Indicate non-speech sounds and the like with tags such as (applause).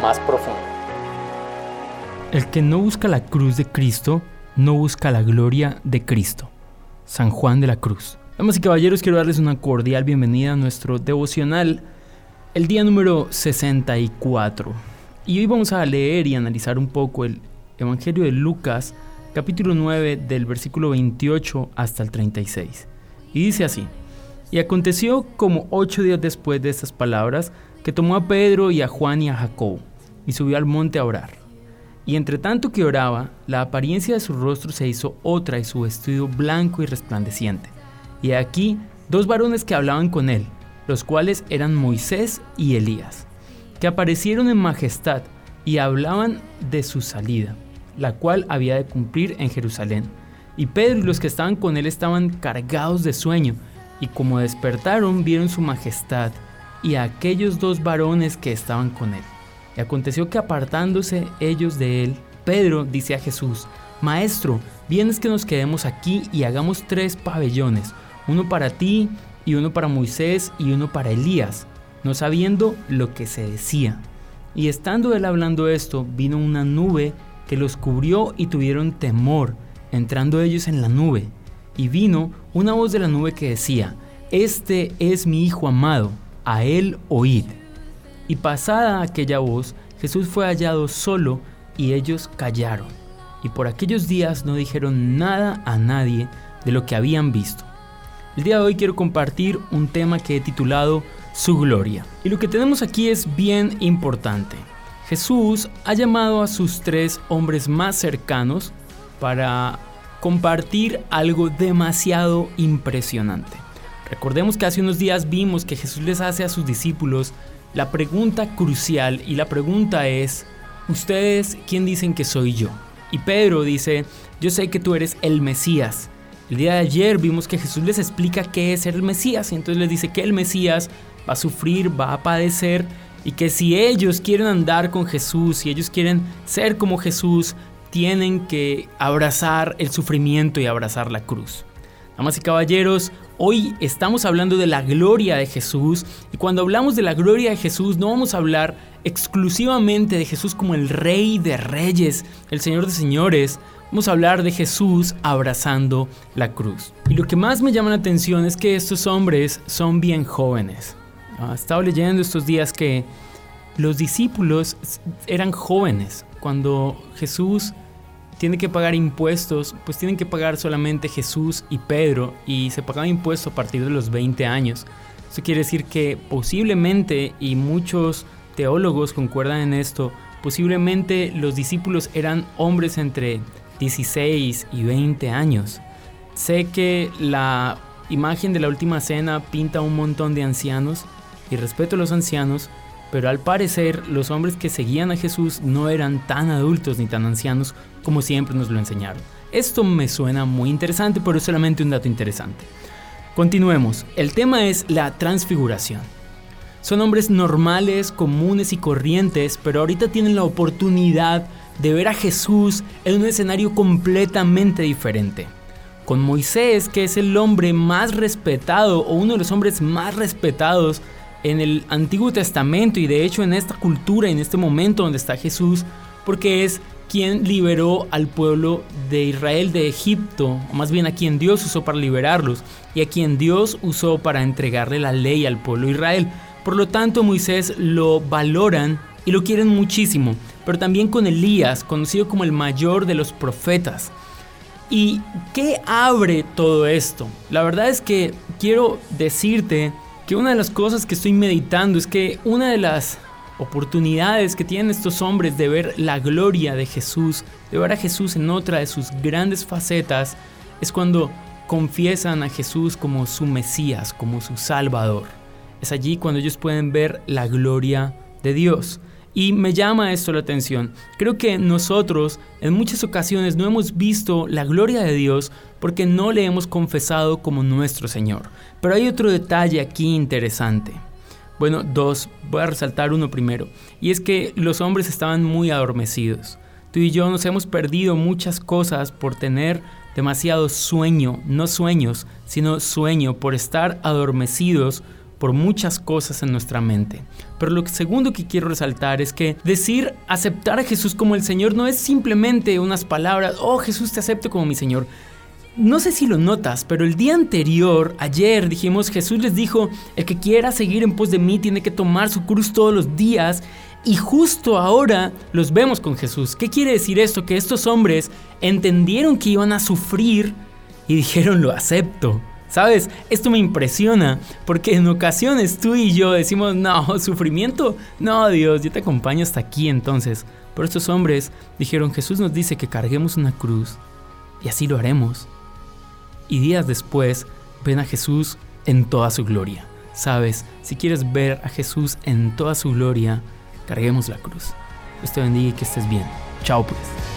más profundo. El que no busca la cruz de Cristo, no busca la gloria de Cristo. San Juan de la Cruz. Damas y caballeros, quiero darles una cordial bienvenida a nuestro devocional, el día número 64. Y hoy vamos a leer y analizar un poco el Evangelio de Lucas, capítulo 9, del versículo 28 hasta el 36. Y dice así, y aconteció como ocho días después de estas palabras, que tomó a Pedro y a Juan y a Jacobo, y subió al monte a orar. Y entre tanto que oraba, la apariencia de su rostro se hizo otra y su vestido blanco y resplandeciente. Y aquí dos varones que hablaban con él, los cuales eran Moisés y Elías, que aparecieron en majestad y hablaban de su salida, la cual había de cumplir en Jerusalén. Y Pedro y los que estaban con él estaban cargados de sueño, y como despertaron vieron su majestad y a aquellos dos varones que estaban con él. Y aconteció que apartándose ellos de él, Pedro dice a Jesús, Maestro, vienes que nos quedemos aquí y hagamos tres pabellones, uno para ti y uno para Moisés y uno para Elías, no sabiendo lo que se decía. Y estando él hablando esto, vino una nube que los cubrió y tuvieron temor, entrando ellos en la nube. Y vino una voz de la nube que decía, Este es mi Hijo amado, a él oíd. Y pasada aquella voz, Jesús fue hallado solo y ellos callaron. Y por aquellos días no dijeron nada a nadie de lo que habían visto. El día de hoy quiero compartir un tema que he titulado Su gloria. Y lo que tenemos aquí es bien importante. Jesús ha llamado a sus tres hombres más cercanos para compartir algo demasiado impresionante. Recordemos que hace unos días vimos que Jesús les hace a sus discípulos la pregunta crucial y la pregunta es, ¿ustedes quién dicen que soy yo? Y Pedro dice, yo sé que tú eres el Mesías. El día de ayer vimos que Jesús les explica qué es ser el Mesías y entonces les dice que el Mesías va a sufrir, va a padecer y que si ellos quieren andar con Jesús, si ellos quieren ser como Jesús, tienen que abrazar el sufrimiento y abrazar la cruz. Damas y caballeros, hoy estamos hablando de la gloria de Jesús y cuando hablamos de la gloria de Jesús no vamos a hablar exclusivamente de Jesús como el rey de reyes, el señor de señores, vamos a hablar de Jesús abrazando la cruz. Y lo que más me llama la atención es que estos hombres son bien jóvenes. He estado leyendo estos días que los discípulos eran jóvenes cuando Jesús tiene que pagar impuestos, pues tienen que pagar solamente Jesús y Pedro y se pagaba impuesto a partir de los 20 años. Eso quiere decir que posiblemente, y muchos teólogos concuerdan en esto, posiblemente los discípulos eran hombres entre 16 y 20 años. Sé que la imagen de la última cena pinta un montón de ancianos y respeto a los ancianos, pero al parecer los hombres que seguían a Jesús no eran tan adultos ni tan ancianos como siempre nos lo enseñaron. Esto me suena muy interesante, pero es solamente un dato interesante. Continuemos, el tema es la transfiguración. Son hombres normales, comunes y corrientes, pero ahorita tienen la oportunidad de ver a Jesús en un escenario completamente diferente. Con Moisés, que es el hombre más respetado o uno de los hombres más respetados en el Antiguo Testamento y de hecho en esta cultura, en este momento donde está Jesús, porque es quien liberó al pueblo de Israel de Egipto, o más bien a quien Dios usó para liberarlos y a quien Dios usó para entregarle la ley al pueblo de Israel. Por lo tanto, Moisés lo valoran y lo quieren muchísimo, pero también con Elías, conocido como el mayor de los profetas. ¿Y qué abre todo esto? La verdad es que quiero decirte que una de las cosas que estoy meditando es que una de las oportunidades que tienen estos hombres de ver la gloria de Jesús, de ver a Jesús en otra de sus grandes facetas, es cuando confiesan a Jesús como su Mesías, como su Salvador. Es allí cuando ellos pueden ver la gloria de Dios. Y me llama esto la atención. Creo que nosotros en muchas ocasiones no hemos visto la gloria de Dios porque no le hemos confesado como nuestro Señor. Pero hay otro detalle aquí interesante. Bueno, dos, voy a resaltar uno primero. Y es que los hombres estaban muy adormecidos. Tú y yo nos hemos perdido muchas cosas por tener demasiado sueño, no sueños, sino sueño, por estar adormecidos por muchas cosas en nuestra mente. Pero lo segundo que quiero resaltar es que decir aceptar a Jesús como el Señor no es simplemente unas palabras, oh Jesús te acepto como mi Señor. No sé si lo notas, pero el día anterior, ayer, dijimos, Jesús les dijo, el que quiera seguir en pos de mí tiene que tomar su cruz todos los días. Y justo ahora los vemos con Jesús. ¿Qué quiere decir esto? Que estos hombres entendieron que iban a sufrir y dijeron, lo acepto. ¿Sabes? Esto me impresiona porque en ocasiones tú y yo decimos, no, (laughs) sufrimiento, no, Dios, yo te acompaño hasta aquí entonces. Pero estos hombres dijeron, Jesús nos dice que carguemos una cruz y así lo haremos. Y días después ven a Jesús en toda su gloria. ¿Sabes? Si quieres ver a Jesús en toda su gloria, carguemos la cruz. Dios te bendiga y que estés bien. Chao pues.